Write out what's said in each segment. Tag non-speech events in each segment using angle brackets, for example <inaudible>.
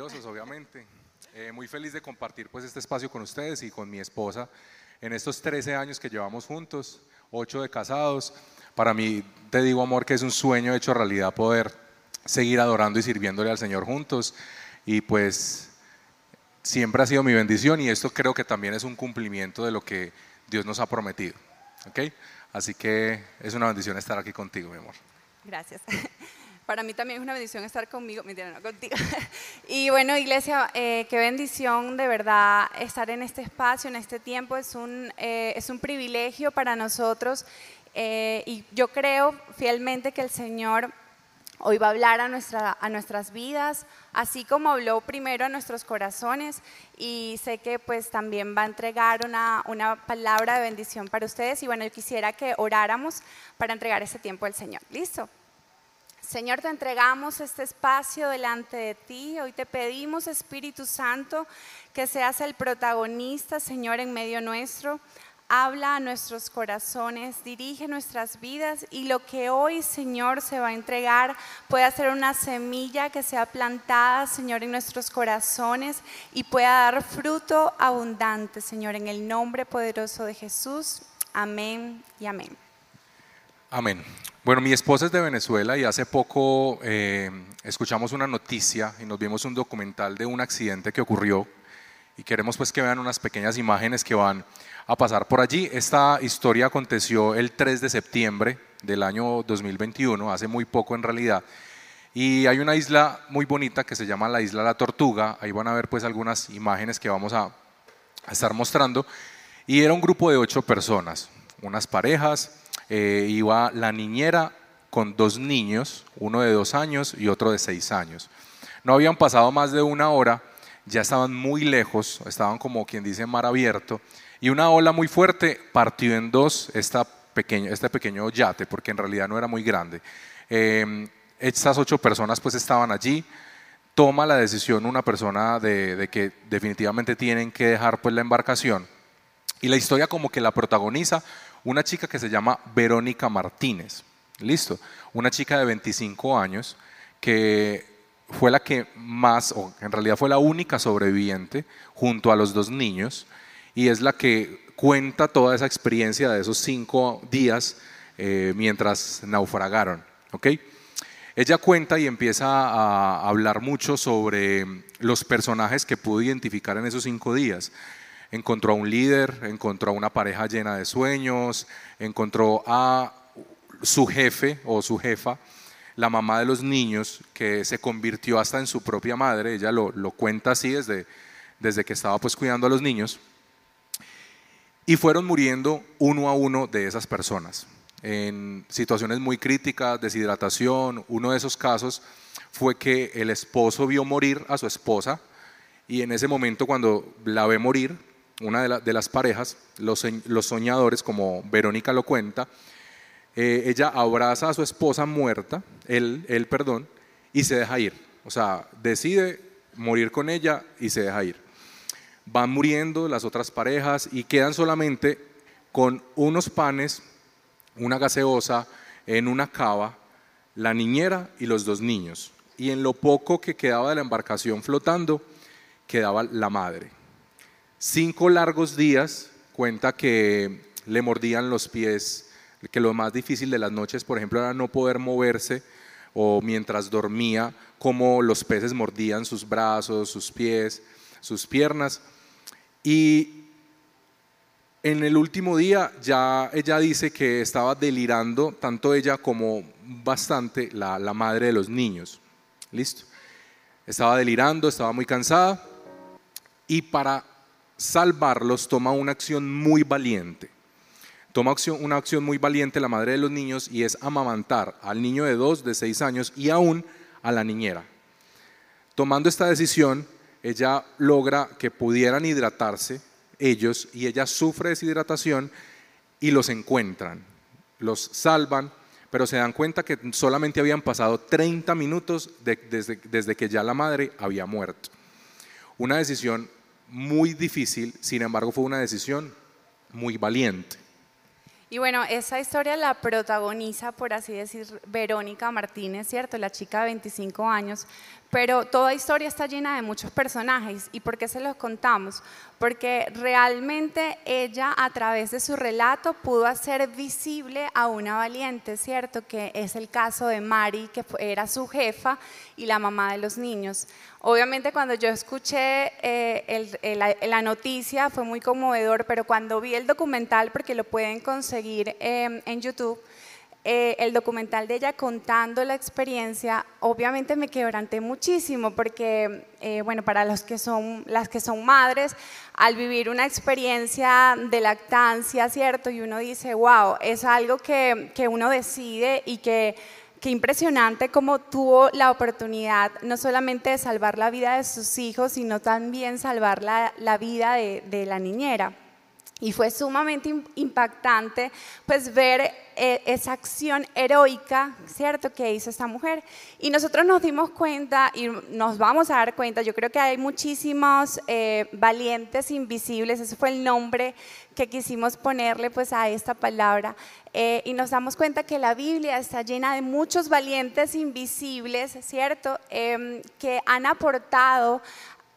nerviosos, obviamente. Eh, muy feliz de compartir pues este espacio con ustedes y con mi esposa en estos 13 años que llevamos juntos, 8 de casados. Para mí, te digo, amor, que es un sueño hecho realidad poder seguir adorando y sirviéndole al Señor juntos. Y pues siempre ha sido mi bendición y esto creo que también es un cumplimiento de lo que Dios nos ha prometido. ¿Ok? Así que es una bendición estar aquí contigo, mi amor. Gracias. <laughs> Para mí también es una bendición estar conmigo, mentira, no contigo. <laughs> Y bueno, iglesia, eh, qué bendición de verdad estar en este espacio, en este tiempo. Es un, eh, es un privilegio para nosotros eh, y yo creo fielmente que el Señor hoy va a hablar a, nuestra, a nuestras vidas, así como habló primero a nuestros corazones y sé que pues también va a entregar una, una palabra de bendición para ustedes y bueno, yo quisiera que oráramos para entregar ese tiempo al Señor. ¿Listo? Señor, te entregamos este espacio delante de ti. Hoy te pedimos, Espíritu Santo, que seas el protagonista, Señor, en medio nuestro. Habla a nuestros corazones, dirige nuestras vidas y lo que hoy, Señor, se va a entregar pueda ser una semilla que sea plantada, Señor, en nuestros corazones y pueda dar fruto abundante, Señor, en el nombre poderoso de Jesús. Amén y amén. Amén. Bueno, mi esposa es de Venezuela y hace poco eh, escuchamos una noticia y nos vimos un documental de un accidente que ocurrió y queremos pues que vean unas pequeñas imágenes que van a pasar por allí. Esta historia aconteció el 3 de septiembre del año 2021, hace muy poco en realidad. Y hay una isla muy bonita que se llama la isla La Tortuga. Ahí van a ver pues algunas imágenes que vamos a, a estar mostrando. Y era un grupo de ocho personas, unas parejas, eh, iba la niñera con dos niños, uno de dos años y otro de seis años. No habían pasado más de una hora, ya estaban muy lejos, estaban como quien dice mar abierto, y una ola muy fuerte partió en dos este pequeño yate, porque en realidad no era muy grande. Eh, estas ocho personas pues estaban allí, toma la decisión una persona de, de, que definitivamente tienen que dejar pues la embarcación, y la historia como que la protagoniza una chica que se llama Verónica Martínez. Listo. Una chica de 25 años que fue la que más, o en realidad fue la única sobreviviente junto a los dos niños y es la que cuenta toda esa experiencia de esos cinco días eh, mientras naufragaron. Ella cuenta y empieza a hablar mucho sobre los personajes que pudo identificar en esos cinco días encontró a un líder, encontró a una pareja llena de sueños, encontró a su jefe o su jefa, la mamá de los niños, que se convirtió hasta en su propia madre, ella lo, cuenta así desde, desde que estaba pues cuidando a los niños, y fueron muriendo uno a uno de esas personas en situaciones muy críticas, deshidratación. Uno de esos casos fue que el esposo vio morir a su esposa y en ese momento cuando la ve morir, una de, las parejas, los, soñadores, como Verónica lo cuenta, eh, ella abraza a su esposa muerta, él, él, perdón, y se deja ir. O sea, decide morir con ella y se deja ir. Van muriendo las otras parejas y quedan solamente con unos panes, una gaseosa, en una cava, la niñera y los dos niños. Y en lo poco que quedaba de la embarcación flotando, quedaba la madre. Cinco largos días, cuenta que le mordían los pies, que lo más difícil de las noches, por ejemplo, era no poder moverse o mientras dormía, como los peces mordían sus brazos, sus pies, sus piernas. Y en el último día ya ella dice que estaba delirando, tanto ella como bastante la, madre de los niños. Listo. Estaba delirando, estaba muy cansada. Y para salvarlos toma una acción muy valiente. Toma una acción muy valiente la madre de los niños y es amamantar al niño de dos, de seis años y aún a la niñera. Tomando esta decisión, ella logra que pudieran hidratarse ellos y ella sufre deshidratación y los encuentran, los salvan, pero se dan cuenta que solamente habían pasado 30 minutos desde, desde que ya la madre había muerto. Una decisión muy difícil, sin embargo fue una decisión muy valiente. Y bueno, esa historia la protagoniza, por así decir, Verónica Martínez, ¿cierto? La chica de 25 años. Pero toda historia está llena de muchos personajes. ¿Y por qué se los contamos? Porque realmente ella a través de su relato pudo hacer visible a una valiente, ¿cierto? Que es el caso de Mari, que era su jefa y la mamá de los niños. Obviamente cuando yo escuché eh, la, noticia fue muy conmovedor, pero cuando vi el documental, porque lo pueden conseguir em, en YouTube, eh, el documental de ella contando la experiencia, obviamente me quebranté muchísimo porque, eh, bueno, para los que son, las que son madres, al vivir una experiencia de lactancia, ¿cierto? Y uno dice, wow, es algo que, que uno decide y que qué impresionante cómo tuvo la oportunidad no solamente de salvar la vida de sus hijos, sino también salvar la, la vida de, de la niñera. Y fue sumamente impactante pues ver eh, esa acción heroica, ¿cierto?, que hizo esta mujer. Y nosotros nos dimos cuenta y nos vamos a dar cuenta, yo creo que hay muchísimos eh, valientes invisibles, ese fue el nombre que quisimos ponerle pues a esta palabra. Eh, y nos damos cuenta que la Biblia está llena de muchos valientes invisibles, ¿cierto?, em, que han aportado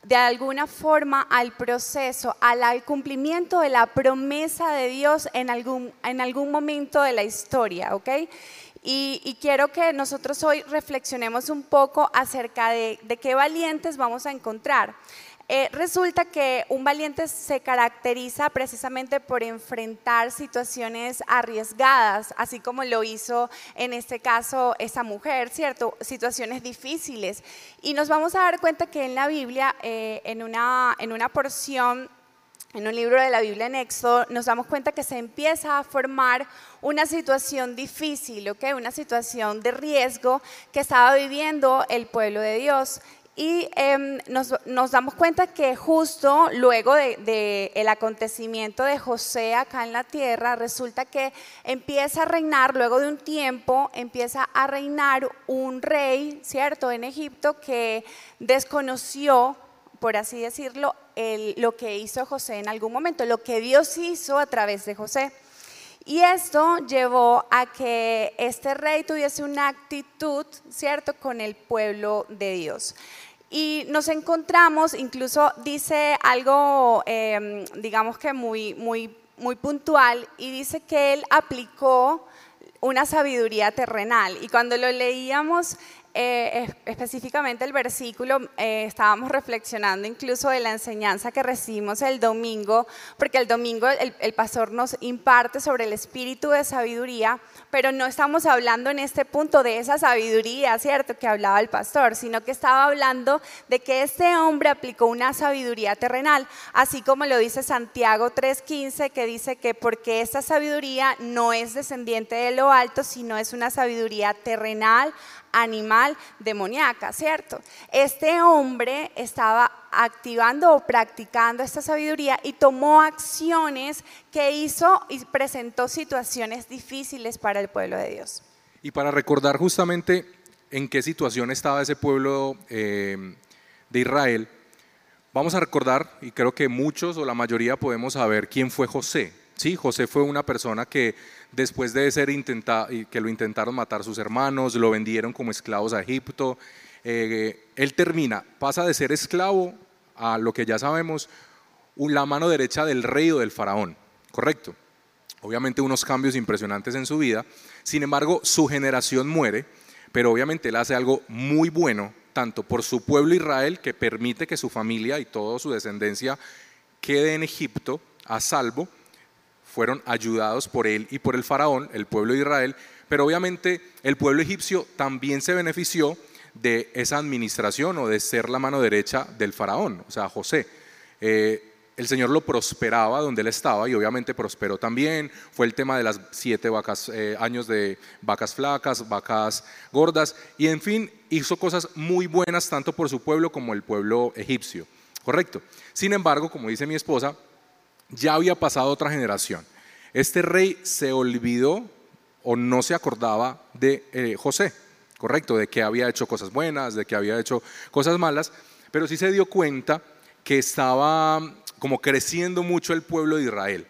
de alguna forma al proceso, al cumplimiento de la promesa de Dios en algún, en algún momento de la historia, ¿ok? Y, quiero que nosotros hoy reflexionemos un poco acerca de, de qué valientes vamos a encontrar. Eh, resulta que un valiente se caracteriza precisamente por enfrentar situaciones arriesgadas, así como lo hizo en este caso esa mujer, ¿cierto? Situaciones difíciles. Y nos vamos a dar cuenta que en la Biblia, eh, en, una, en una porción en un libro de la Biblia en Éxodo, nos damos cuenta que se empieza a formar una situación difícil, ¿ok? Una situación de riesgo que estaba viviendo el pueblo de Dios. Y em, nos, damos cuenta que justo luego del de, el acontecimiento de José acá en la tierra, resulta que empieza a reinar, luego de un tiempo, empieza a reinar un rey, ¿cierto?, en Egipto que desconoció, por así decirlo, lo que hizo José en algún momento, lo que Dios hizo a través de José. Y esto llevó a que este rey tuviese una actitud, ¿cierto?, con el pueblo de Dios. Y nos encontramos, incluso dice algo, em, digamos que muy, muy, muy puntual, y dice que él aplicó una sabiduría terrenal. Y cuando lo leíamos, eh, específicamente el versículo, eh, estábamos reflexionando incluso de la enseñanza que recibimos el domingo, porque el domingo el, el, pastor nos imparte sobre el espíritu de sabiduría, pero no estamos hablando en este punto de esa sabiduría, ¿cierto?, que hablaba el pastor, sino que estaba hablando de que este hombre aplicó una sabiduría terrenal, así como lo dice Santiago 3.15, que dice que porque esta sabiduría no es descendiente de lo alto, sino es una sabiduría terrenal, animal demoníaca, ¿cierto? Este hombre estaba activando o practicando esta sabiduría y tomó acciones que hizo y presentó situaciones difíciles para el pueblo de Dios. Y para recordar justamente en qué situación estaba ese pueblo eh, de Israel, vamos a recordar, y creo que muchos o la mayoría podemos saber quién fue José. Sí, José fue una persona que después de ser intentado, que lo intentaron matar sus hermanos, lo vendieron como esclavos a Egipto, eh, él termina, pasa de ser esclavo a lo que ya sabemos, la mano derecha del rey o del faraón, ¿correcto? Obviamente unos cambios impresionantes en su vida, sin embargo su generación muere, pero obviamente él hace algo muy bueno, tanto por su pueblo Israel, que permite que su familia y toda su descendencia quede en Egipto a salvo, fueron ayudados por él y por el faraón, el pueblo de Israel, pero obviamente el pueblo egipcio también se benefició de esa administración o de ser la mano derecha del faraón, o sea, José. Eh, el Señor lo prosperaba donde él estaba y obviamente prosperó también. Fue el tema de las siete vacas, eh, años de vacas flacas, vacas gordas y en fin, hizo cosas muy buenas tanto por su pueblo como el pueblo egipcio. Correcto. Sin embargo, como dice mi esposa, ya había pasado otra generación. Este rey se olvidó o no se acordaba de eh, José, correcto, de que había hecho cosas buenas, de que había hecho cosas malas, pero sí se dio cuenta que estaba como creciendo mucho el pueblo de Israel,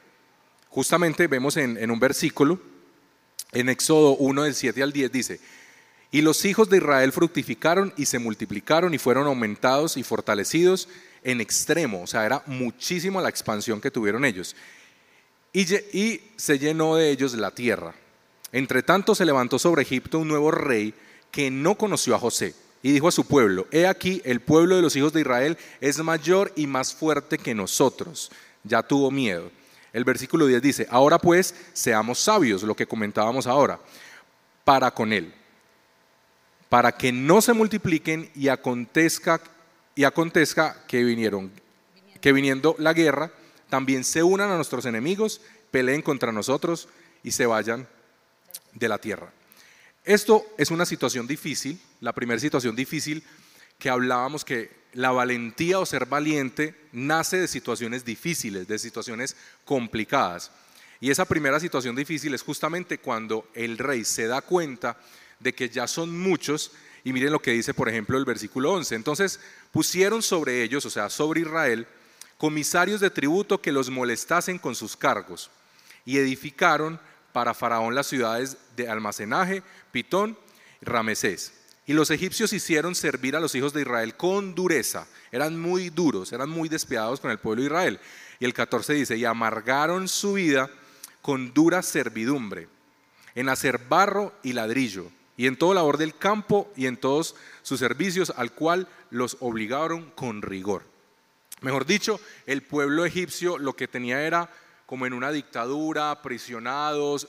justamente vemos en, en un versículo, en Éxodo 1 del 7 al 10, dice, y los hijos de Israel fructificaron y se multiplicaron y fueron aumentados y fortalecidos en extremo, o sea, era muchísimo la expansión que tuvieron ellos. Y, se llenó de ellos la tierra. Entre tanto se levantó sobre Egipto un nuevo rey que no conoció a José y dijo a su pueblo, he aquí, el pueblo de los hijos de Israel es mayor y más fuerte que nosotros. Ya tuvo miedo. El versículo 10 dice, ahora pues seamos sabios, lo que comentábamos ahora, para con él, para que no se multipliquen y acontezca, y acontezca que vinieron, que viniendo la guerra, también se unan a nuestros enemigos, peleen contra nosotros y se vayan de la tierra. Esto es una situación difícil, la primera situación difícil que hablábamos que la valentía o ser valiente nace de situaciones difíciles, de situaciones complicadas. Y esa primera situación difícil es justamente cuando el rey se da cuenta de que ya son muchos, y miren lo que dice, por ejemplo, el versículo 11. Entonces pusieron sobre ellos, o sea, sobre Israel, comisarios de tributo que los molestasen con sus cargos, y edificaron para Faraón las ciudades de almacenaje, Pitón, Ramesés. Y los egipcios hicieron servir a los hijos de Israel con dureza. Eran muy duros, eran muy despiadados con el pueblo de Israel. Y el 14 dice, y amargaron su vida con dura servidumbre, en hacer barro y ladrillo, y en todo labor del campo y en todos sus servicios, al cual los obligaron con rigor. Mejor dicho, el pueblo egipcio lo que tenía era como en una dictadura, prisionados.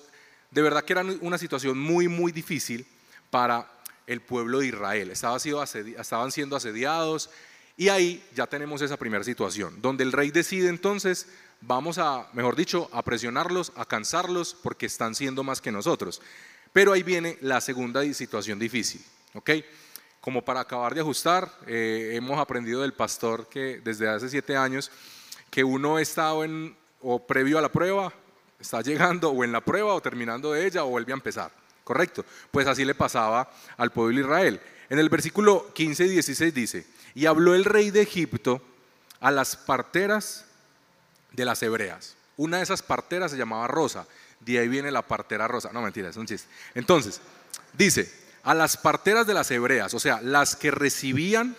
De verdad que era una situación muy, muy difícil para el pueblo de Israel. estaban siendo asediados y ahí ya tenemos esa primera situación, donde el rey decide entonces, vamos a, mejor dicho, a presionarlos, a cansarlos, porque están siendo más que nosotros. Pero ahí viene la segunda situación difícil, ¿ok? Como para acabar de ajustar, eh, hemos aprendido del pastor que desde hace siete años que uno estado en o previo a la prueba, está llegando o en la prueba o terminando de ella o vuelve a empezar. ¿Correcto? Pues así le pasaba al pueblo de Israel. En el versículo 15 y 16 dice, y habló el rey de Egipto a las parteras de las hebreas. Una de esas parteras se llamaba Rosa. De ahí viene la partera rosa. No, mentira, es un chiste. Entonces, dice, a las parteras de las hebreas, o sea, las que recibían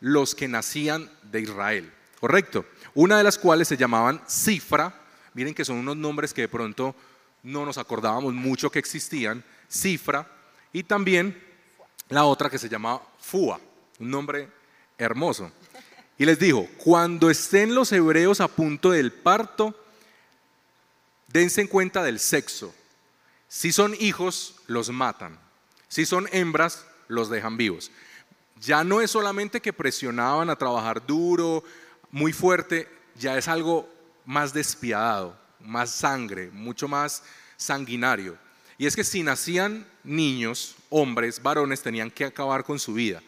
los que nacían de Israel. ¿Correcto? una de las cuales se llamaban Cifra, miren que son unos nombres que de pronto no nos acordábamos mucho que existían, Cifra, y también la otra que se llamaba Fua, un nombre hermoso. Y les dijo, cuando estén los hebreos a punto del parto, dense en cuenta del sexo. Si son hijos, los matan. Si son hembras, los dejan vivos. Ya no es solamente que presionaban a trabajar duro, muy fuerte, ya es algo más despiadado, más sangre, mucho más sanguinario. Y es que si nacían niños, hombres, varones, tenían que acabar con su vida.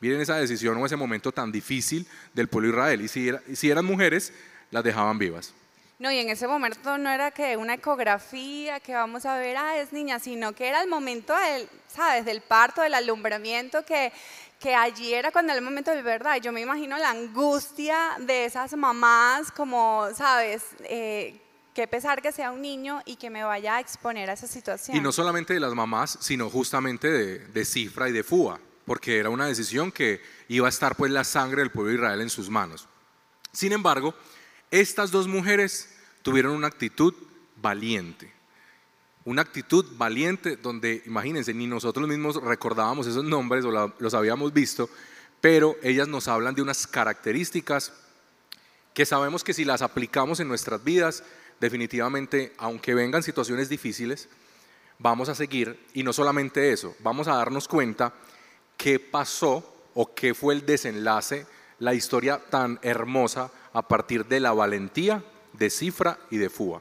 Miren esa decisión o ese momento tan difícil del pueblo de Israel. Y si, si eran mujeres, las dejaban vivas. No, y en ese momento no era que una ecografía, que vamos a ver, ah, es niña, sino que era el momento del, ¿sabes? Del parto, del alumbramiento, que, que allí era cuando era el momento de verdad. Yo me imagino la angustia de esas mamás, como, sabes, eh, qué pesar que sea un niño y que me vaya a exponer a esa situación. Y no solamente de las mamás, sino justamente de, de Cifra y de Fua, porque era una decisión que iba a estar pues la sangre del pueblo de Israel en sus manos. Sin embargo, estas dos mujeres tuvieron una actitud valiente. Una actitud valiente donde, imagínense, ni nosotros mismos recordábamos esos nombres o los habíamos visto, pero ellas nos hablan de unas características que sabemos que si las aplicamos en nuestras vidas, definitivamente, aunque vengan situaciones difíciles, vamos a seguir. Y no solamente eso, vamos a darnos cuenta qué pasó o qué fue el desenlace, la historia tan hermosa a partir de la valentía de Cifra y de Fua.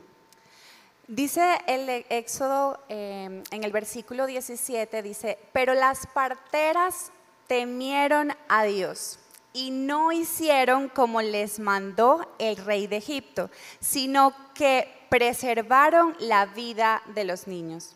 Dice el Éxodo em, en el versículo 17, dice, pero las parteras temieron a Dios y no hicieron como les mandó el rey de Egipto, sino que preservaron la vida de los niños.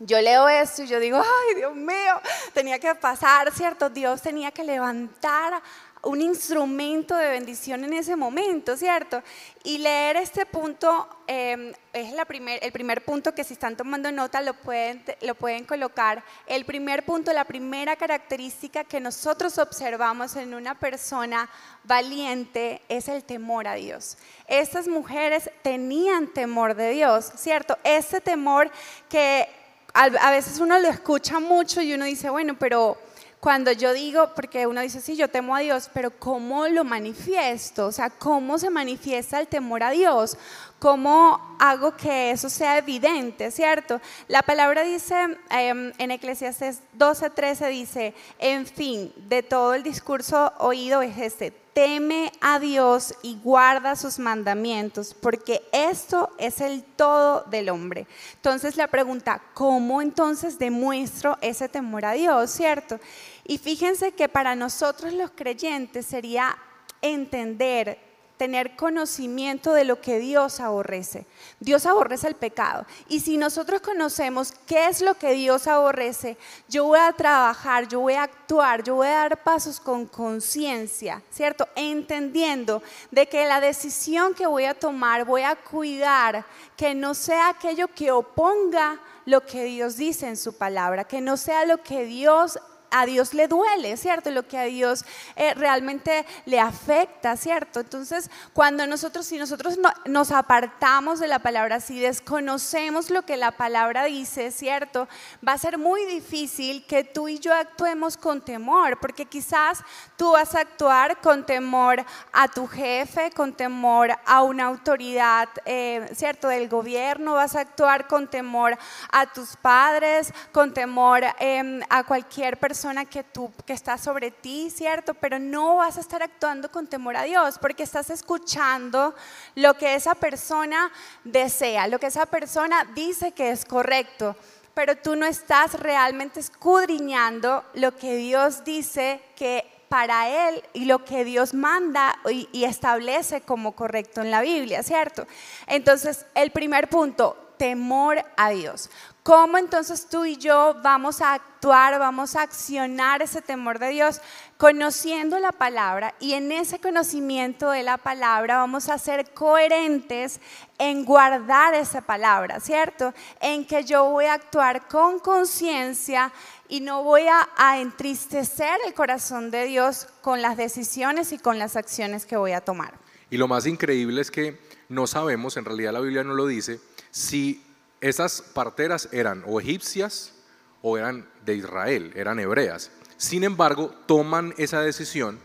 Yo leo esto y yo digo, ay Dios mío, tenía que pasar, ¿cierto? Dios tenía que levantar un instrumento de bendición en ese momento, ¿cierto? Y leer este punto em, es la primer, el primer punto que si están tomando nota lo pueden, lo pueden colocar. El primer punto, la primera característica que nosotros observamos en una persona valiente es el temor a Dios. Estas mujeres tenían temor de Dios, ¿cierto? Ese temor que a veces uno lo escucha mucho y uno dice, bueno, pero cuando yo digo, porque uno dice, sí, yo temo a Dios, pero ¿cómo lo manifiesto? O sea, ¿cómo se manifiesta el temor a Dios? ¿Cómo hago que eso sea evidente, cierto? La palabra dice em, en Eclesiastes 12:13 dice, en fin, de todo el discurso oído es este, teme a Dios y guarda sus mandamientos, porque esto es el todo del hombre. Entonces la pregunta, ¿cómo entonces demuestro ese temor a Dios, cierto? Y fíjense que para nosotros los creyentes sería entender tener conocimiento de lo que Dios aborrece. Dios aborrece el pecado. Y si nosotros conocemos qué es lo que Dios aborrece, yo voy a trabajar, yo voy a actuar, yo voy a dar pasos con conciencia, ¿cierto? Entendiendo de que la decisión que voy a tomar, voy a cuidar que no sea aquello que oponga lo que Dios dice en su palabra, que no sea lo que Dios a Dios le duele, ¿cierto? Lo que a Dios eh, realmente le afecta, ¿cierto? Entonces, cuando nosotros, si nosotros nos apartamos de la palabra, si desconocemos lo que la palabra dice, ¿cierto? Va a ser muy difícil que tú y yo actuemos con temor, porque quizás tú vas a actuar con temor a tu jefe, con temor a una autoridad, eh, ¿cierto? Del gobierno, vas a actuar con temor a tus padres, con temor em, a cualquier persona que tú que está sobre ti, ¿cierto? Pero no vas a estar actuando con temor a Dios porque estás escuchando lo que esa persona desea, lo que esa persona dice que es correcto, pero tú no estás realmente escudriñando lo que Dios dice que para él y lo que Dios manda y, y, establece como correcto en la Biblia, ¿cierto? Entonces, el primer punto, temor a Dios. ¿Cómo entonces tú y yo vamos a actuar, vamos a accionar ese temor de Dios? Conociendo la palabra y en ese conocimiento de la palabra vamos a ser coherentes en guardar esa palabra, ¿cierto? En que yo voy a actuar con conciencia y no voy a, entristecer el corazón de Dios con las decisiones y con las acciones que voy a tomar. Y lo más increíble es que no sabemos, en realidad la Biblia no lo dice, si esas parteras eran o egipcias o eran de Israel, eran hebreas. Sin embargo, toman esa decisión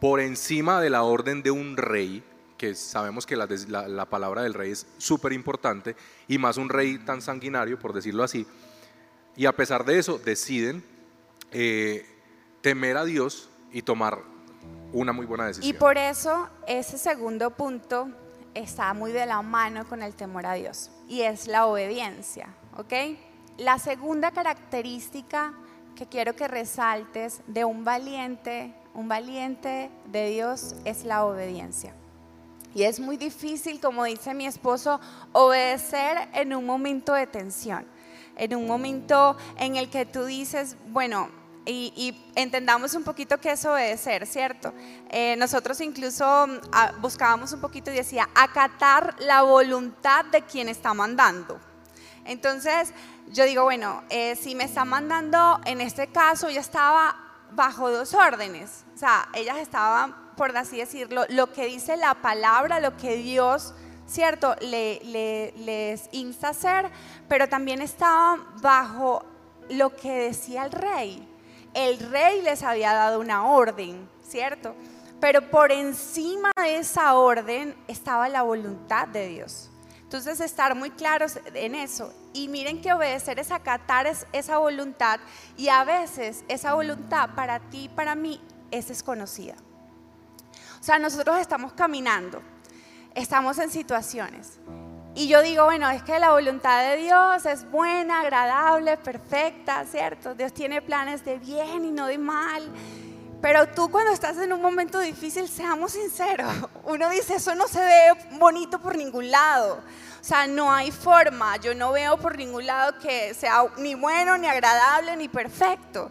por encima de la orden de un rey, que sabemos que la, palabra del rey es súper importante, y más un rey tan sanguinario, por decirlo así. Y a pesar de eso, deciden eh, temer a Dios y tomar una muy buena decisión. Y por eso ese segundo punto está muy de la mano con el temor a Dios y es la obediencia, ¿ok? La segunda característica que quiero que resaltes de un valiente, un valiente de Dios es la obediencia. Y es muy difícil, como dice mi esposo, obedecer en un momento de tensión, en un momento en el que tú dices, bueno, y, entendamos un poquito qué es obedecer, ¿cierto? Eh, nosotros incluso mm, buscábamos un poquito y decía, acatar la voluntad de quien está mandando. Entonces, yo digo, bueno, eh, si me está mandando, en este caso, ya estaba bajo dos órdenes. O sea, ellas estaban, por así decirlo, lo que dice la palabra, lo que Dios, ¿cierto?, le, les insta a hacer, pero también estaban bajo lo que decía el rey el rey les había dado una orden, ¿cierto? Pero por encima de esa orden estaba la voluntad de Dios. Entonces, estar muy claros en eso. Y miren que obedecer es acatar esa voluntad. Y a veces esa voluntad para ti y para mí es desconocida. O sea, nosotros estamos caminando, estamos en situaciones. Y yo digo, bueno, es que la voluntad de Dios es buena, agradable, perfecta, ¿cierto? Dios tiene planes de bien y no de mal. Pero tú cuando estás en un momento difícil, seamos sinceros, <laughs> uno dice, eso no se ve bonito por ningún lado. O sea, no hay forma, yo no veo por ningún lado que sea ni bueno, ni agradable, ni perfecto.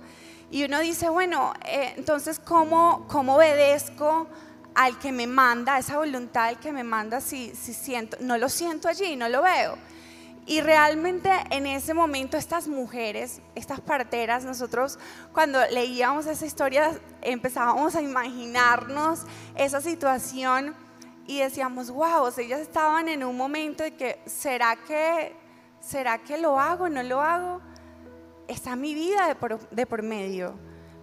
Y uno dice, bueno, eh, entonces, ¿cómo, ¿cómo obedezco al que me manda, esa voluntad al que me manda si, si siento, no lo siento allí, no lo veo? Y realmente en ese momento estas mujeres, estas parteras, nosotros cuando leíamos esa historia empezábamos a imaginarnos esa situación y decíamos, wow, ellas estaban en un momento de que, ¿será que, será que lo hago, no lo hago? Está mi vida de por, de por medio.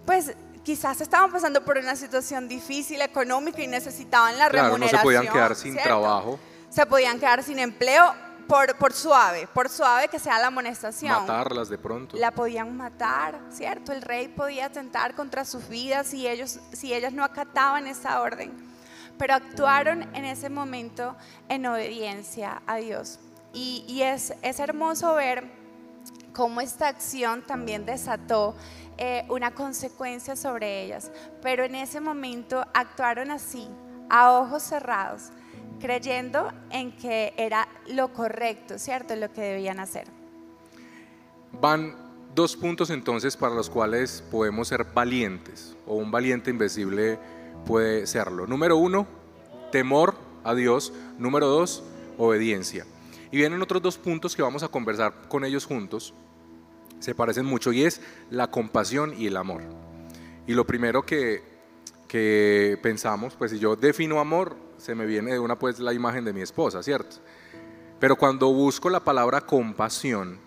Pues quizás estaban pasando por una situación difícil económica y necesitaban la Claro, no remuneración. se podían quedar sin ¿cierto? trabajo, Se podían quedar sin empleo por, por suave, por suave que sea la amonestación. matarlas de pronto. La podían matar, ¿cierto? El rey podía atentar contra sus vidas si, ellos, si ellas no acataban esa orden. Pero actuaron en ese momento en obediencia a Dios. Y, y es, es hermoso ver cómo esta acción también desató eh, una consecuencia sobre ellas. Pero en ese momento actuaron así, a ojos cerrados, creyendo en que era lo correcto, ¿cierto? Lo que debían hacer. Van dos puntos entonces para los cuales podemos ser valientes, o un valiente invisible puede serlo. Número uno, temor a Dios. Número dos, obediencia. Y vienen otros dos puntos que vamos a conversar con ellos juntos. Se parecen mucho y es la compasión y el amor. Y lo primero que, que pensamos, pues si yo defino amor, se me viene de una pues la imagen de mi esposa, ¿cierto? Pero cuando busco la palabra compasión,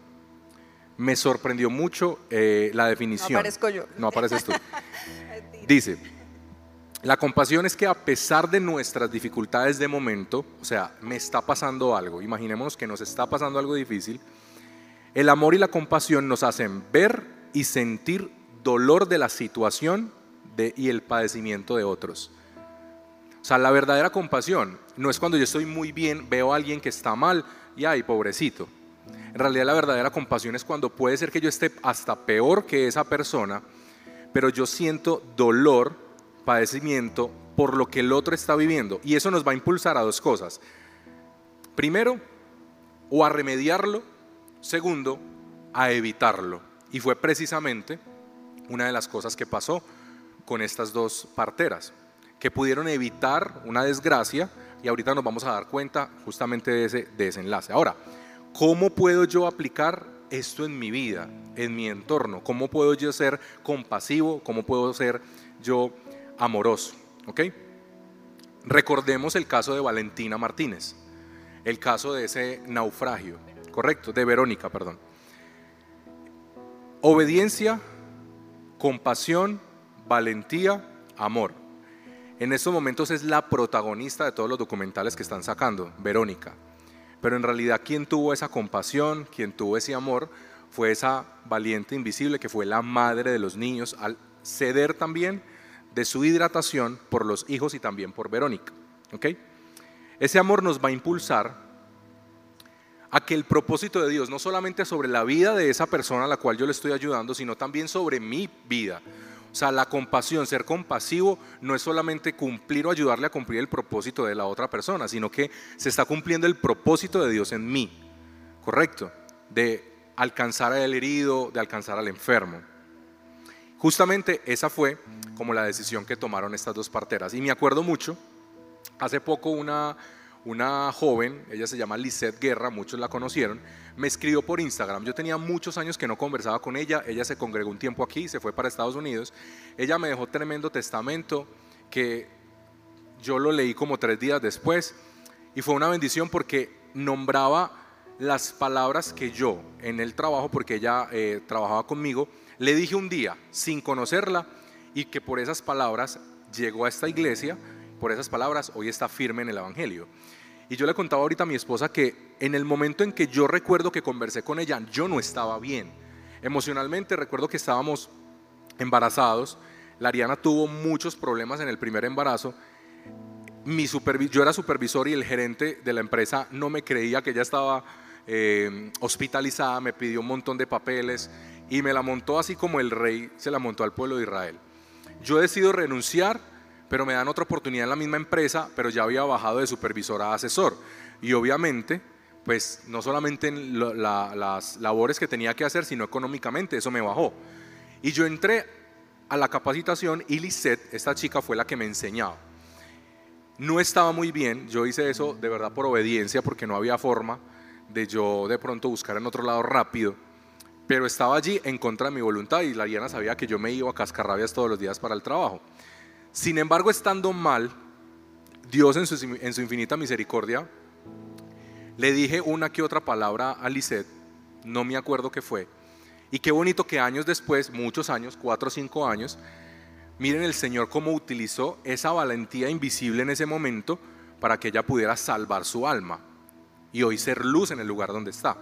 me sorprendió mucho eh, la definición. No aparezco yo. No apareces tú. <laughs> Dice, la compasión es que a pesar de nuestras dificultades de momento, o sea, me está pasando algo, imaginémonos que nos está pasando algo difícil, el amor y la compasión nos hacen ver y sentir dolor de la situación y el padecimiento de otros. O sea, la verdadera compasión no es cuando yo estoy muy bien, veo a alguien que está mal y ay, pobrecito. En realidad la verdadera compasión es cuando puede ser que yo esté hasta peor que esa persona, pero yo siento dolor, padecimiento por lo que el otro está viviendo. Y eso nos va a impulsar a dos cosas. Primero, o a remediarlo. Segundo, a evitarlo. Y fue precisamente una de las cosas que pasó con estas dos parteras, que pudieron evitar una desgracia y ahorita nos vamos a dar cuenta justamente de ese desenlace. Ahora, ¿cómo puedo yo aplicar esto en mi vida, en mi entorno? ¿Cómo puedo yo ser compasivo? ¿Cómo puedo ser yo amoroso? ¿Ok? Recordemos el caso de Valentina Martínez, el caso de ese naufragio, correcto, de Verónica, perdón. Obediencia, compasión, valentía, amor. En estos momentos es la protagonista de todos los documentales que están sacando, Verónica. Pero en realidad quien tuvo esa compasión, quien tuvo ese amor, fue esa valiente invisible que fue la madre de los niños al ceder también de su hidratación por los hijos y también por Verónica. Ese amor nos va a impulsar a que el propósito de Dios, no solamente sobre la vida de esa persona a la cual yo le estoy ayudando, sino también sobre mi vida. O sea, la compasión, ser compasivo, no es solamente cumplir o ayudarle a cumplir el propósito de la otra persona, sino que se está cumpliendo el propósito de Dios en mí, ¿correcto? De alcanzar al herido, de alcanzar al enfermo. Justamente esa fue como la decisión que tomaron estas dos parteras. Y me acuerdo mucho, hace poco una, una joven, ella se llama Lisette Guerra, muchos la conocieron, me escribió por Instagram. Yo tenía muchos años que no conversaba con ella, ella se congregó un tiempo aquí, se fue para Estados Unidos. Ella me dejó tremendo testamento que yo lo leí como tres días después y fue una bendición porque nombraba las palabras que yo en el trabajo, porque ella eh, trabajaba conmigo, le dije un día sin conocerla y que por esas palabras llegó a esta iglesia, por esas palabras hoy está firme en el Evangelio. Y yo le contaba ahorita a mi esposa que en el momento en que yo recuerdo que conversé con ella, yo no estaba bien. Emocionalmente recuerdo que estábamos embarazados, la Ariana tuvo muchos problemas en el primer embarazo. Mi yo era supervisor y el gerente de la empresa no me creía que ella estaba eh, hospitalizada, me pidió un montón de papeles y me la montó así como el rey se la montó al pueblo de Israel. Yo decido renunciar, pero me dan otra oportunidad en la misma empresa, pero ya había bajado de supervisor a asesor. Y obviamente, pues no solamente en las labores que tenía que hacer, sino económicamente, eso me bajó. Y yo entré a la capacitación y Lisette, esta chica, fue la que me enseñaba. No estaba muy bien, yo hice eso de verdad por obediencia, porque no había forma de yo de pronto buscar en otro lado rápido, pero estaba allí en contra de mi voluntad y la Diana sabía que yo me iba a cascarrabias todos los días para el trabajo. Sin embargo, estando mal, Dios en su, infinita misericordia, le dije una que otra palabra a Lisette, no me acuerdo qué fue, y qué bonito que años después, muchos años, cuatro o cinco años, Miren el Señor cómo utilizó esa valentía invisible en ese momento para que ella pudiera salvar su alma y hoy ser luz en el lugar donde está.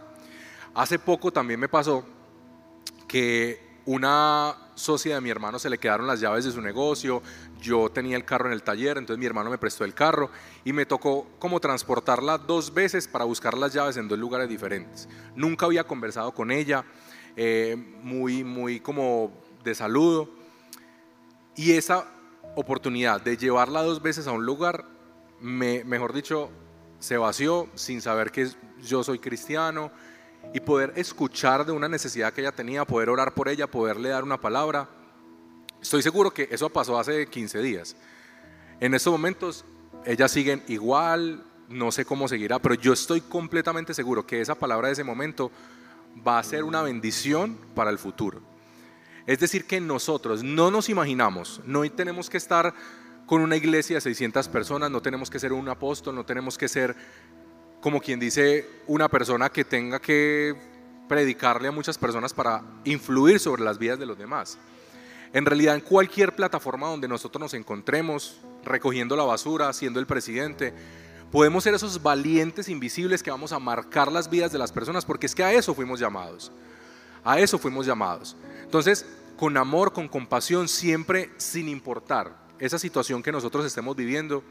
Hace poco también me pasó que una socia de mi hermano se le quedaron las llaves de su negocio, yo tenía el carro en el taller, entonces mi hermano me prestó el carro y me tocó como transportarla dos veces para buscar las llaves en dos lugares diferentes. Nunca había conversado con ella, eh, muy, muy como de saludo y esa oportunidad de llevarla dos veces a un lugar, me, mejor dicho, se vació sin saber que yo soy cristiano y poder escuchar de una necesidad que ella tenía, poder orar por ella, poderle dar una palabra. Estoy seguro que eso pasó hace 15 días. En estos momentos ellas siguen igual, no sé cómo seguirá, pero yo estoy completamente seguro que esa palabra de ese momento va a ser una bendición para el futuro. Es decir, que nosotros no nos imaginamos, no tenemos que estar con una iglesia de 600 personas, no tenemos que ser un apóstol, no tenemos que ser, como quien dice, una persona que tenga que predicarle a muchas personas para influir sobre las vidas de los demás. En realidad, en cualquier plataforma donde nosotros nos encontremos, recogiendo la basura, siendo el presidente, podemos ser esos valientes invisibles que vamos a marcar las vidas de las personas, porque es que a eso fuimos llamados. A eso fuimos llamados. Entonces, con amor, con compasión, siempre sin importar esa situación que nosotros estemos viviendo,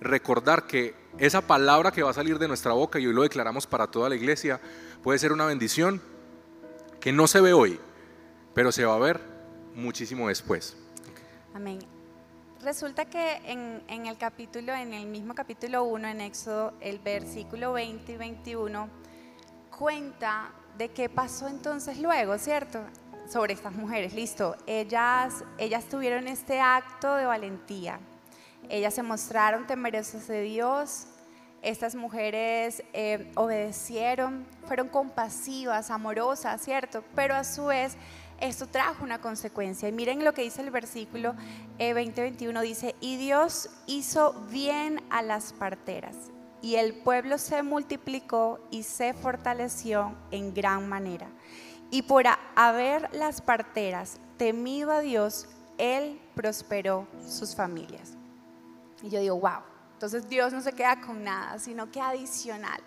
recordar que esa palabra que va a salir de nuestra boca, y hoy lo declaramos para toda la iglesia, puede ser una bendición que no se ve hoy, pero se va a ver muchísimo después. Amén. Resulta que en, en el capítulo, en el mismo capítulo 1, en Éxodo, el versículo 20 y 21, cuenta de qué pasó entonces luego, ¿cierto? Sobre estas mujeres, listo, ellas, ellas tuvieron este acto de valentía, ellas se mostraron temerosas de Dios, estas mujeres eh, obedecieron, fueron compasivas, amorosas, ¿cierto? Pero a su vez esto trajo una consecuencia. Y miren lo que dice el versículo 20-21, eh, dice, y Dios hizo bien a las parteras y el pueblo se multiplicó y se fortaleció en gran manera. Y por haber las parteras temido a Dios, Él prosperó sus familias. Y yo digo, wow, entonces Dios no se queda con nada, sino que adicional.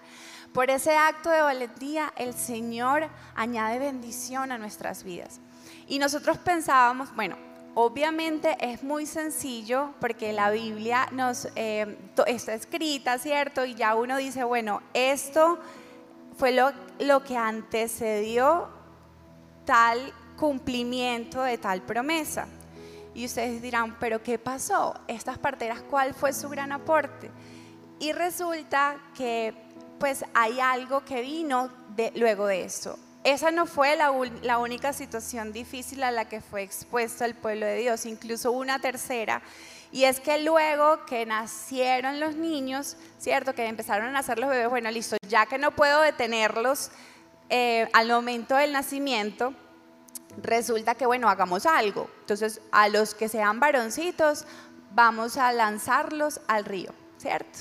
Por ese acto de valentía, el Señor añade bendición a nuestras vidas. Y nosotros pensábamos, bueno, Obviamente es muy sencillo porque la Biblia nos eh, está escrita, ¿cierto? Y ya uno dice, bueno, esto fue lo, lo que antecedió tal cumplimiento de tal promesa. Y ustedes dirán, pero ¿qué pasó? Estas parteras, ¿cuál fue su gran aporte? Y resulta que pues hay algo que vino luego de eso esa no fue la, única situación difícil a la que fue expuesto el pueblo de Dios, incluso una tercera. Y es que luego que nacieron los niños, ¿cierto? Que empezaron a nacer los bebés, bueno, listo, ya que no puedo detenerlos eh, al momento del nacimiento, resulta que, bueno, hagamos algo. Entonces, a los que sean varoncitos, vamos a lanzarlos al río, ¿cierto?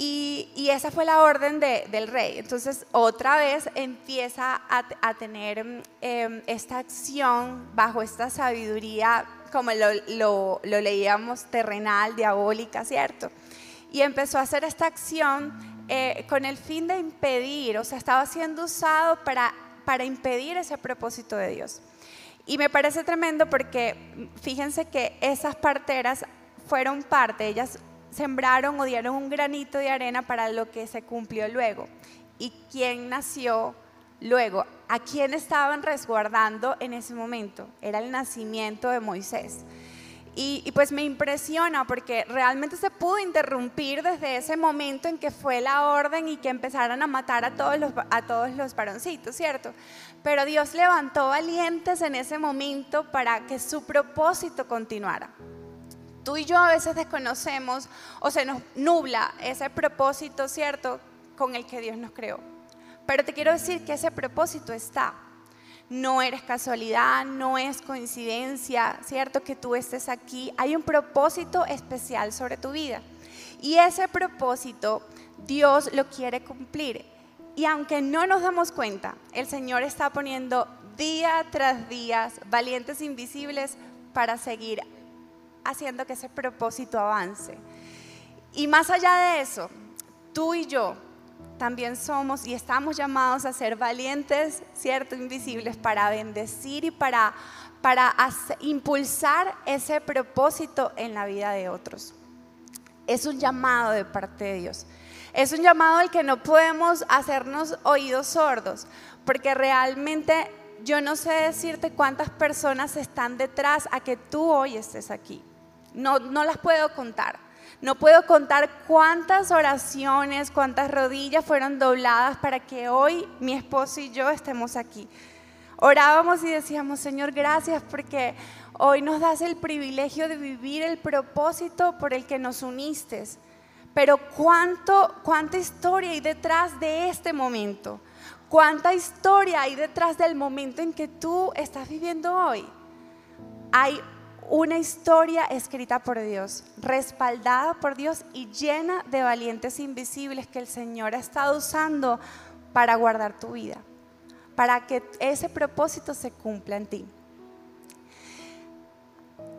Y, esa fue la orden del rey. Entonces, otra vez empieza a, tener em, esta acción bajo esta sabiduría, como lo, leíamos, terrenal, diabólica, ¿cierto? Y empezó a hacer esta acción eh, con el fin de impedir, o sea, estaba siendo usado para, para impedir ese propósito de Dios. Y me parece tremendo porque fíjense que esas parteras fueron parte, ellas sembraron o dieron un granito de arena para lo que se cumplió luego. ¿Y quién nació luego? ¿A quién estaban resguardando en ese momento? Era el nacimiento de Moisés. Y, pues me impresiona porque realmente se pudo interrumpir desde ese momento en que fue la orden y que empezaran a matar a todos los, a todos los varoncitos, ¿cierto? Pero Dios levantó valientes en ese momento para que su propósito continuara. Tú y yo a veces desconocemos o se nos nubla ese propósito, ¿cierto? Con el que Dios nos creó. Pero te quiero decir que ese propósito está no eres casualidad, no es coincidencia, ¿cierto? Que tú estés aquí. Hay un propósito especial sobre tu vida. Y ese propósito Dios lo quiere cumplir. Y aunque no nos damos cuenta, el Señor está poniendo día tras día valientes invisibles para seguir haciendo que ese propósito avance. Y más allá de eso, tú y yo también somos y estamos llamados a ser valientes, ¿cierto? Invisibles para bendecir y para, para impulsar ese propósito en la vida de otros. Es un llamado de parte de Dios. Es un llamado al que no podemos hacernos oídos sordos, porque realmente yo no sé decirte cuántas personas están detrás a que tú hoy estés aquí. No, no las puedo contar. No puedo contar cuántas oraciones, cuántas rodillas fueron dobladas para que hoy mi esposo y yo estemos aquí. Orábamos y decíamos, Señor, gracias porque hoy nos das el privilegio de vivir el propósito por el que nos uniste. Pero cuánto, cuánta historia hay detrás de este momento. Cuánta historia hay detrás del momento en que tú estás viviendo hoy. Hay una historia escrita por Dios, respaldada por Dios y llena de valientes invisibles que el Señor ha estado usando para guardar tu vida, para que ese propósito se cumpla en ti.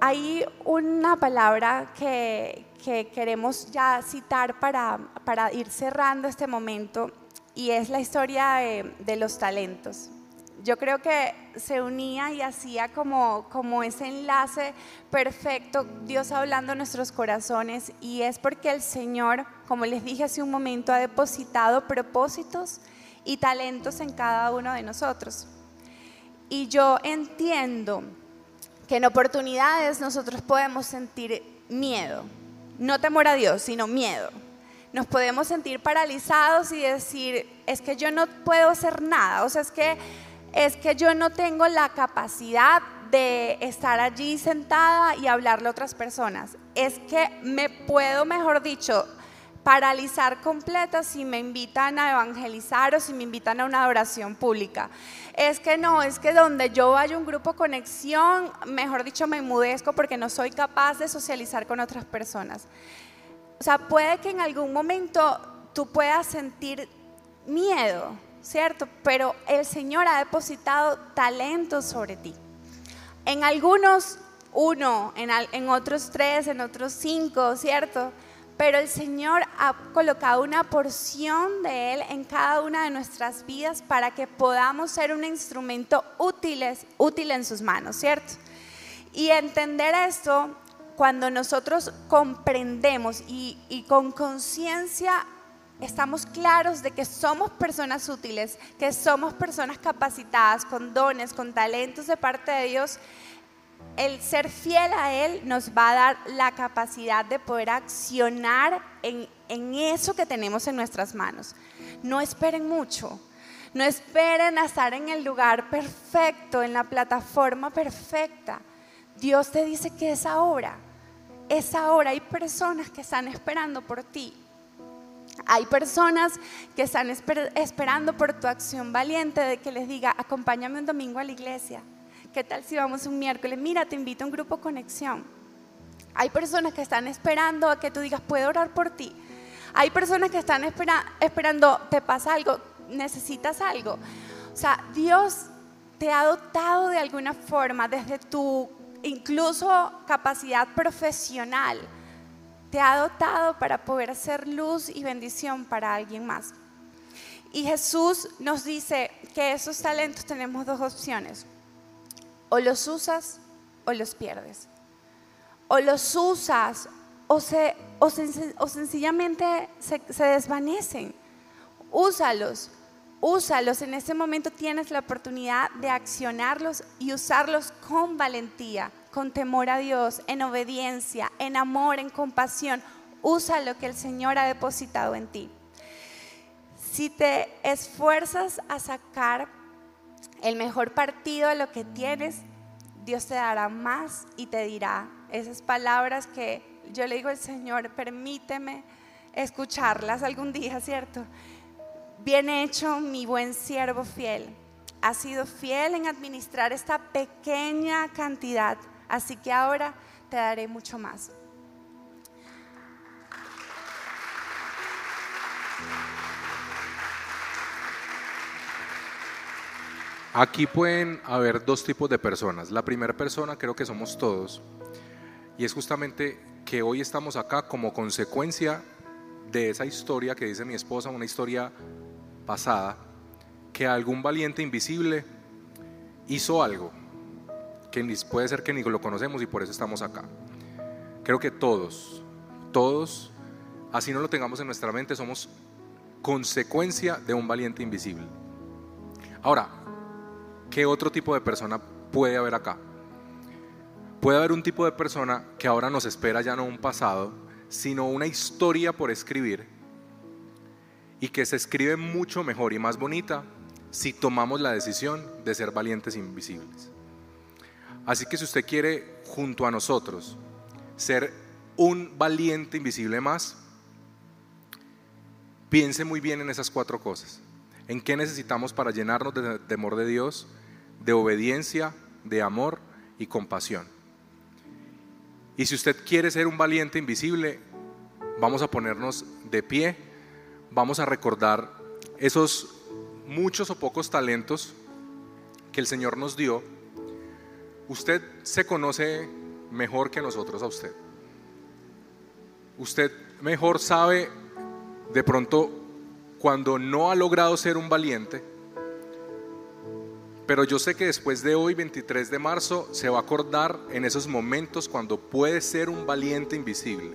Hay una palabra que, queremos ya citar para, ir cerrando este momento y es la historia de los talentos yo creo que se unía y hacía como, como ese enlace perfecto, Dios hablando en nuestros corazones, y es porque el Señor, como les dije hace un momento, ha depositado propósitos y talentos en cada uno de nosotros. Y yo entiendo que en oportunidades nosotros podemos sentir miedo, no temor a Dios, sino miedo. Nos podemos sentir paralizados y decir, es que yo no puedo hacer nada, o sea, es que es que yo no tengo la capacidad de estar allí sentada y hablarle a otras personas. Es que me puedo, mejor dicho, paralizar completa si me invitan a evangelizar o si me invitan a una adoración pública. Es que no, es que donde yo vaya un grupo conexión, mejor dicho, me mudezco porque no soy capaz de socializar con otras personas. O sea, puede que en algún momento tú puedas sentir miedo, ¿cierto? Pero el Señor ha depositado talentos sobre ti. En algunos uno, en, otros tres, en otros cinco, ¿cierto? Pero el Señor ha colocado una porción de Él en cada una de nuestras vidas para que podamos ser un instrumento útil, útil en sus manos, ¿cierto? Y entender esto, cuando nosotros comprendemos y, y con conciencia estamos claros de que somos personas útiles, que somos personas capacitadas, con dones, con talentos de parte de Dios, el ser fiel a Él nos va a dar la capacidad de poder accionar en, en eso que tenemos en nuestras manos. No esperen mucho. No esperen a estar en el lugar perfecto, en la plataforma perfecta. Dios te dice que es ahora. Es ahora. Hay personas que están esperando por ti. Hay personas que están esperando por tu acción valiente de que les diga, acompáñame un domingo a la iglesia. ¿Qué tal si vamos un miércoles? Mira, te invito a un grupo conexión. Hay personas que están esperando a que tú digas, puedo orar por ti. Hay personas que están esperando, te pasa algo, necesitas algo. O sea, Dios te ha dotado de alguna forma desde tu incluso capacidad profesional te ha dotado para poder ser luz y bendición para alguien más. Y Jesús nos dice que esos talentos tenemos dos opciones. O los usas o los pierdes. O los usas o, se, o, sencillamente se, se desvanecen. Úsalos, úsalos. En este momento tienes la oportunidad de accionarlos y usarlos con valentía, con temor a Dios, en obediencia, en amor, en compasión. Usa lo que el Señor ha depositado en ti. Si te esfuerzas a sacar el mejor partido de lo que tienes, Dios te dará más y te dirá esas palabras que yo le digo al Señor, permíteme escucharlas algún día, <laughs> ¿cierto? Bien hecho, mi buen siervo fiel. Has sido fiel en administrar esta pequeña cantidad, así que ahora te daré mucho más. Aquí pueden haber dos tipos de personas. La primera persona creo que somos todos. Y es justamente que hoy estamos acá como consecuencia de esa historia que dice mi esposa, una historia pasada, que algún valiente invisible hizo algo, que puede ser que ni lo conocemos y por eso estamos acá. Creo que todos, todos, así no lo tengamos en nuestra mente, somos consecuencia de un valiente invisible. Ahora, ¿qué otro tipo de persona puede haber acá? Puede haber un tipo de persona que ahora nos espera ya no un pasado, sino una historia por escribir y que se escribe mucho mejor y más bonita si tomamos la decisión de ser valientes invisibles. Así que si usted quiere junto a nosotros ser un valiente invisible más, piense muy bien en esas cuatro cosas. ¿En qué necesitamos para llenarnos de temor de Dios, de obediencia, de amor y compasión? Y si usted quiere ser un valiente invisible, vamos a ponernos de pie, vamos a recordar esos muchos o pocos talentos que el Señor nos dio. Usted se conoce mejor que nosotros a usted. Usted mejor sabe de pronto cuando no ha logrado ser un valiente, pero yo sé que después de hoy, 23 de marzo, se va a acordar en esos momentos cuando puede ser un valiente invisible.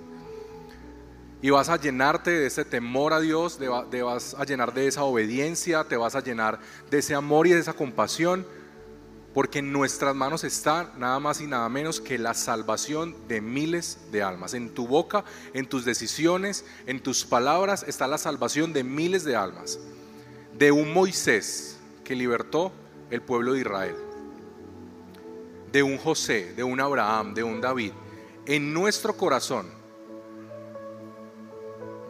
Y vas a llenarte de ese temor a Dios, te vas a llenar de esa obediencia, te vas a llenar de ese amor y de esa compasión, porque en nuestras manos está nada más y nada menos que la salvación de miles de almas. En tu boca, en tus decisiones, en tus palabras está la salvación de miles de almas. De un Moisés que libertó el pueblo de Israel, de un José, de un Abraham, de un David, en nuestro corazón,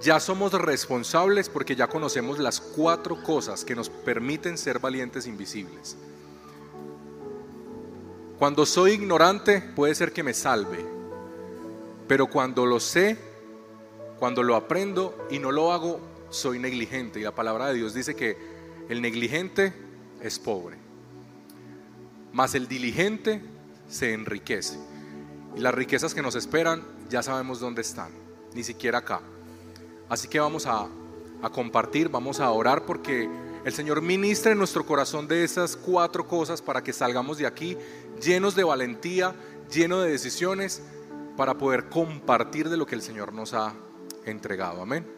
ya somos responsables porque ya conocemos las cuatro cosas que nos permiten ser valientes invisibles. Cuando soy ignorante puede ser que me salve, pero cuando lo sé, cuando lo aprendo y no lo hago, soy negligente. Y la palabra de Dios dice que el negligente es pobre mas el diligente se enriquece. Y las riquezas que nos esperan ya sabemos dónde están, ni siquiera acá. Así que vamos a, a compartir, vamos a orar porque el Señor ministra en nuestro corazón de esas cuatro cosas para que salgamos de aquí llenos de valentía, llenos de decisiones, para poder compartir de lo que el Señor nos ha entregado. Amén.